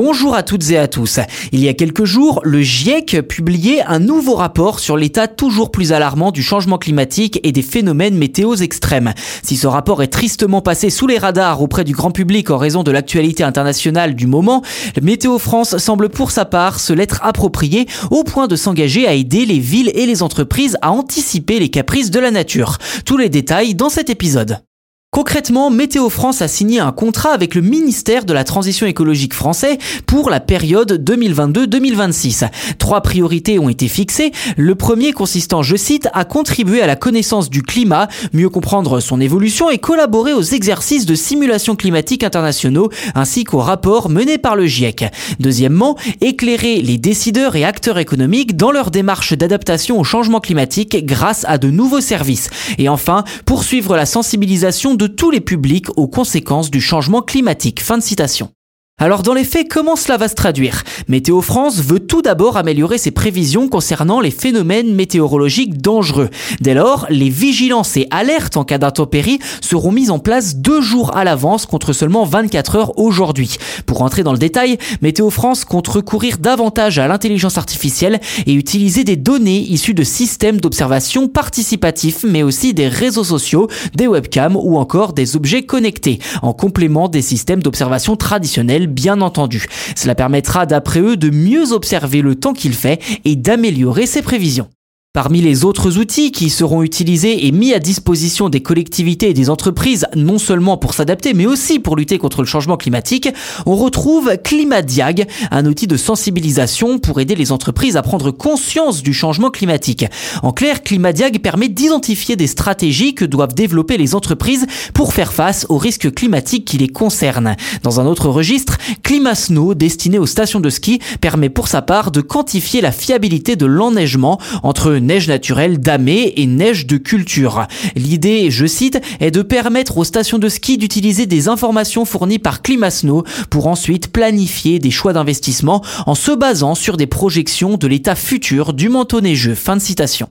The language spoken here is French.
Bonjour à toutes et à tous. Il y a quelques jours, le GIEC publiait un nouveau rapport sur l'état toujours plus alarmant du changement climatique et des phénomènes météo extrêmes. Si ce rapport est tristement passé sous les radars auprès du grand public en raison de l'actualité internationale du moment, Météo France semble pour sa part se l'être approprié au point de s'engager à aider les villes et les entreprises à anticiper les caprices de la nature. Tous les détails dans cet épisode. Concrètement, Météo France a signé un contrat avec le ministère de la Transition écologique français pour la période 2022-2026. Trois priorités ont été fixées. Le premier consistant, je cite, à contribuer à la connaissance du climat, mieux comprendre son évolution et collaborer aux exercices de simulation climatique internationaux ainsi qu'aux rapports menés par le GIEC. Deuxièmement, éclairer les décideurs et acteurs économiques dans leur démarche d'adaptation au changement climatique grâce à de nouveaux services. Et enfin, poursuivre la sensibilisation de tous les publics aux conséquences du changement climatique. Fin de citation. Alors dans les faits, comment cela va se traduire? Météo France veut tout d'abord améliorer ses prévisions concernant les phénomènes météorologiques dangereux. Dès lors, les vigilances et alertes en cas d'intempéries seront mises en place deux jours à l'avance contre seulement 24 heures aujourd'hui. Pour entrer dans le détail, Météo France compte recourir davantage à l'intelligence artificielle et utiliser des données issues de systèmes d'observation participatifs mais aussi des réseaux sociaux, des webcams ou encore des objets connectés, en complément des systèmes d'observation traditionnels bien entendu. Cela permettra d'après eux de mieux observer le temps qu'il fait et d'améliorer ses prévisions. Parmi les autres outils qui seront utilisés et mis à disposition des collectivités et des entreprises, non seulement pour s'adapter, mais aussi pour lutter contre le changement climatique, on retrouve Climadiag, un outil de sensibilisation pour aider les entreprises à prendre conscience du changement climatique. En clair, Climadiag permet d'identifier des stratégies que doivent développer les entreprises pour faire face aux risques climatiques qui les concernent. Dans un autre registre, ClimaSnow, destiné aux stations de ski, permet pour sa part de quantifier la fiabilité de l'enneigement entre neige naturelle damée et neige de culture. L'idée, je cite, est de permettre aux stations de ski d'utiliser des informations fournies par ClimaSnow pour ensuite planifier des choix d'investissement en se basant sur des projections de l'état futur du manteau neigeux. Fin de citation.